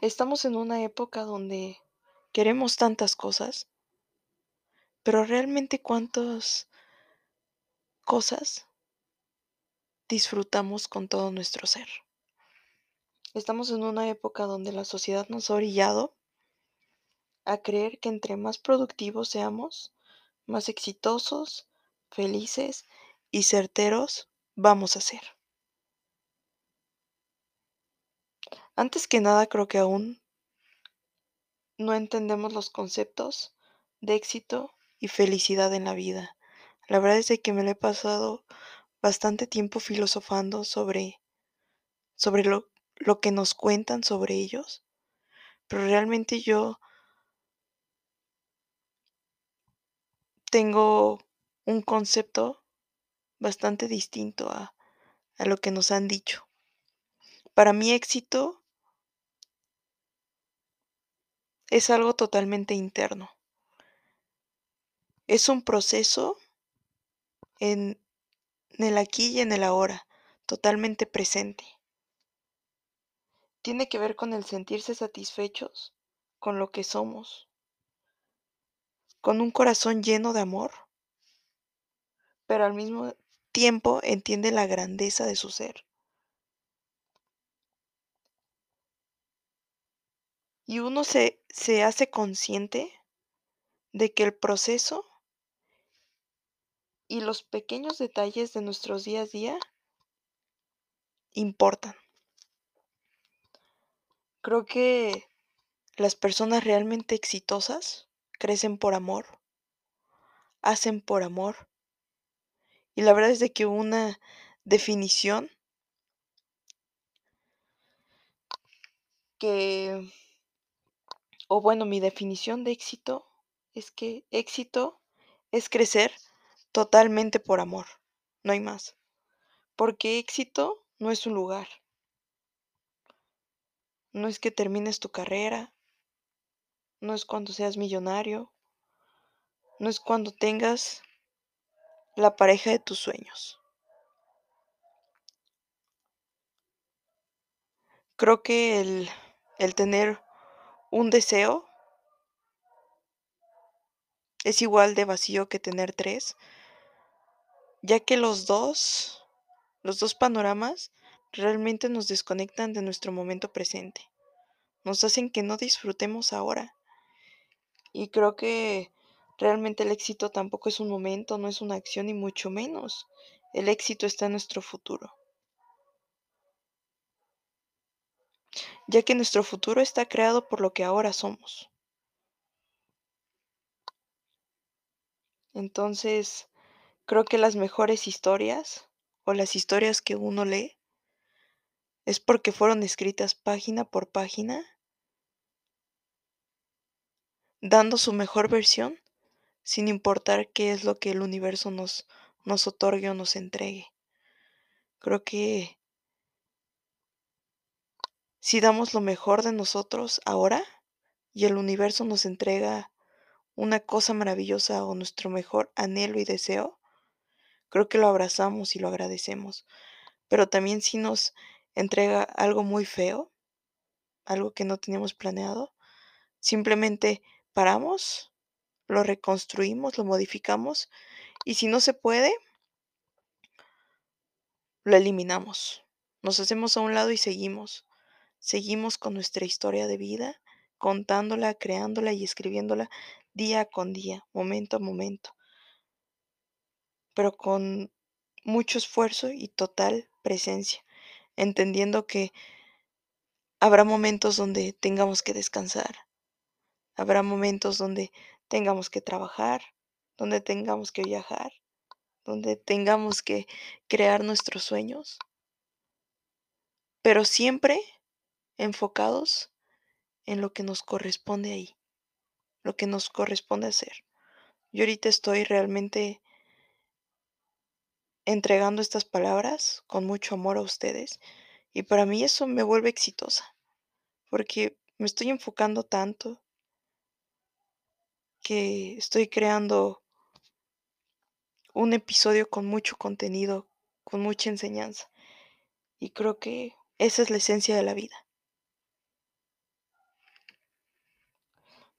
Estamos en una época donde queremos tantas cosas, pero realmente cuántas cosas disfrutamos con todo nuestro ser. Estamos en una época donde la sociedad nos ha orillado a creer que entre más productivos seamos, más exitosos, felices y certeros vamos a ser. Antes que nada, creo que aún no entendemos los conceptos de éxito y felicidad en la vida. La verdad es que me lo he pasado bastante tiempo filosofando sobre, sobre lo, lo que nos cuentan sobre ellos, pero realmente yo tengo un concepto bastante distinto a, a lo que nos han dicho. Para mí éxito es algo totalmente interno. Es un proceso en, el aquí y en el ahora, totalmente presente. Tiene que ver con el sentirse satisfechos con lo que somos, con un corazón lleno de amor, pero al mismo tiempo entiende la grandeza de su ser. Y uno se, se hace consciente de que el proceso y los pequeños detalles de nuestros día a día importan. Creo que las personas realmente exitosas crecen por amor, hacen por amor. Y la verdad es de que una definición que, o bueno, mi definición de éxito es que éxito es crecer totalmente por amor, no hay más. Porque éxito no es un lugar. No es que termines tu carrera, no es cuando seas millonario, no es cuando tengas la pareja de tus sueños. Creo que el, el tener un deseo es igual de vacío que tener tres, ya que los dos, los dos panoramas realmente nos desconectan de nuestro momento presente. Nos hacen que no disfrutemos ahora. Y creo que realmente el éxito tampoco es un momento, no es una acción y mucho menos. El éxito está en nuestro futuro. Ya que nuestro futuro está creado por lo que ahora somos. Entonces, creo que las mejores historias o las historias que uno lee es porque fueron escritas página por página, dando su mejor versión, sin importar qué es lo que el universo nos, nos otorgue o nos entregue. Creo que si damos lo mejor de nosotros ahora y el universo nos entrega una cosa maravillosa o nuestro mejor anhelo y deseo, creo que lo abrazamos y lo agradecemos. Pero también si nos entrega algo muy feo, algo que no teníamos planeado, simplemente paramos, lo reconstruimos, lo modificamos y si no se puede, lo eliminamos. Nos hacemos a un lado y seguimos. Seguimos con nuestra historia de vida, contándola, creándola y escribiéndola día con día, momento a momento, pero con mucho esfuerzo y total presencia, entendiendo que habrá momentos donde tengamos que descansar, habrá momentos donde tengamos que trabajar, donde tengamos que viajar, donde tengamos que crear nuestros sueños, pero siempre enfocados en lo que nos corresponde ahí, lo que nos corresponde hacer. Yo ahorita estoy realmente entregando estas palabras con mucho amor a ustedes y para mí eso me vuelve exitosa, porque me estoy enfocando tanto que estoy creando un episodio con mucho contenido, con mucha enseñanza. Y creo que esa es la esencia de la vida.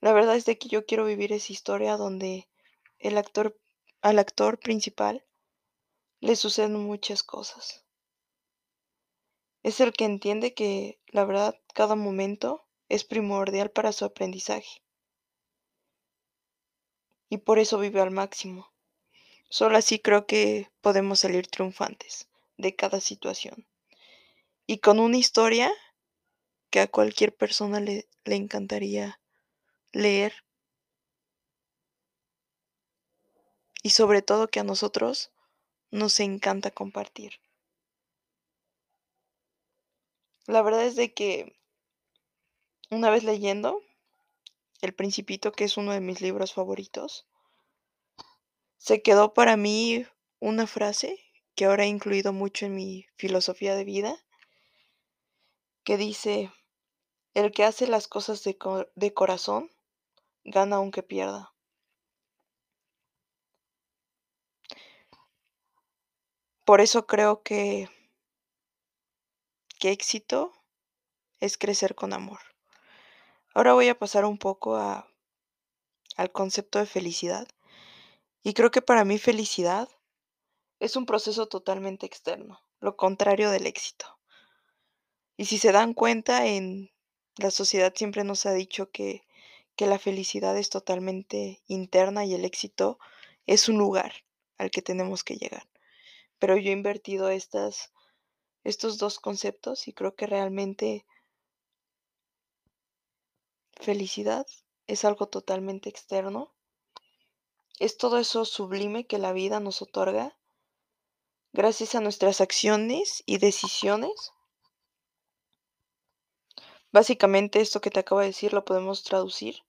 La verdad es de que yo quiero vivir esa historia donde el actor, al actor principal le suceden muchas cosas. Es el que entiende que, la verdad, cada momento es primordial para su aprendizaje. Y por eso vive al máximo. Solo así creo que podemos salir triunfantes de cada situación. Y con una historia que a cualquier persona le, le encantaría leer. Y sobre todo que a nosotros nos encanta compartir. La verdad es de que una vez leyendo El Principito, que es uno de mis libros favoritos, se quedó para mí una frase que ahora he incluido mucho en mi filosofía de vida, que dice, el que hace las cosas de, de corazón gana aunque pierda. Por eso creo que, que éxito es crecer con amor. Ahora voy a pasar un poco a, al concepto de felicidad. Y creo que para mí felicidad es un proceso totalmente externo, lo contrario del éxito. Y si se dan cuenta, en la sociedad siempre nos ha dicho que, que la felicidad es totalmente interna y el éxito es un lugar al que tenemos que llegar. Pero yo he invertido estas, estos dos conceptos y creo que realmente felicidad es algo totalmente externo. Es todo eso sublime que la vida nos otorga gracias a nuestras acciones y decisiones. Básicamente esto que te acabo de decir lo podemos traducir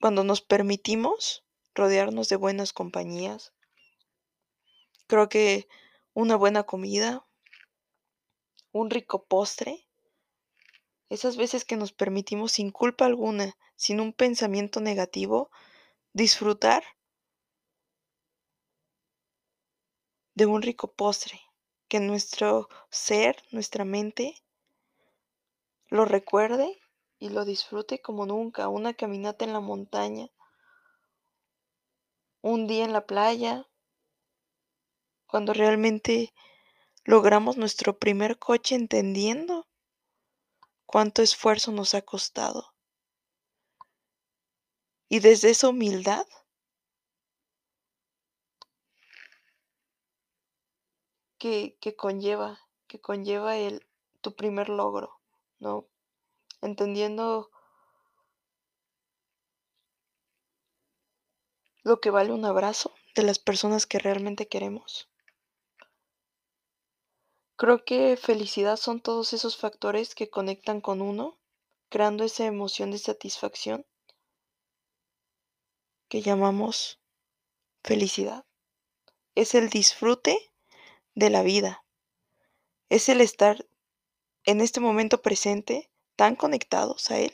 cuando nos permitimos rodearnos de buenas compañías. Creo que una buena comida, un rico postre, esas veces que nos permitimos sin culpa alguna, sin un pensamiento negativo, disfrutar de un rico postre, que nuestro ser, nuestra mente, lo recuerde y lo disfrute como nunca, una caminata en la montaña, un día en la playa, cuando realmente logramos nuestro primer coche entendiendo cuánto esfuerzo nos ha costado. Y desde esa humildad que, que conlleva, que conlleva el, tu primer logro, ¿no? Entendiendo lo que vale un abrazo de las personas que realmente queremos. Creo que felicidad son todos esos factores que conectan con uno, creando esa emoción de satisfacción que llamamos felicidad. Es el disfrute de la vida. Es el estar en este momento presente tan conectados a Él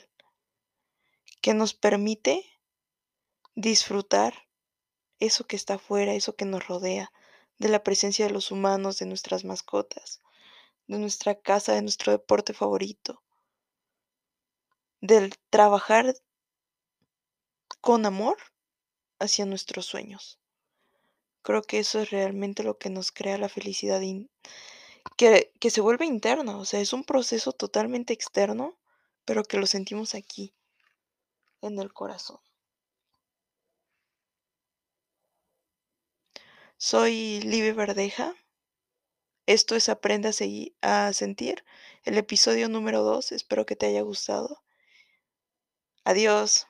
que nos permite disfrutar eso que está afuera, eso que nos rodea, de la presencia de los humanos, de nuestras mascotas, de nuestra casa, de nuestro deporte favorito, del trabajar con amor hacia nuestros sueños. Creo que eso es realmente lo que nos crea la felicidad que, que se vuelve interna, o sea, es un proceso totalmente externo, pero que lo sentimos aquí, en el corazón. Soy Libby Verdeja. Esto es Aprende a, a sentir, el episodio número 2. Espero que te haya gustado. Adiós.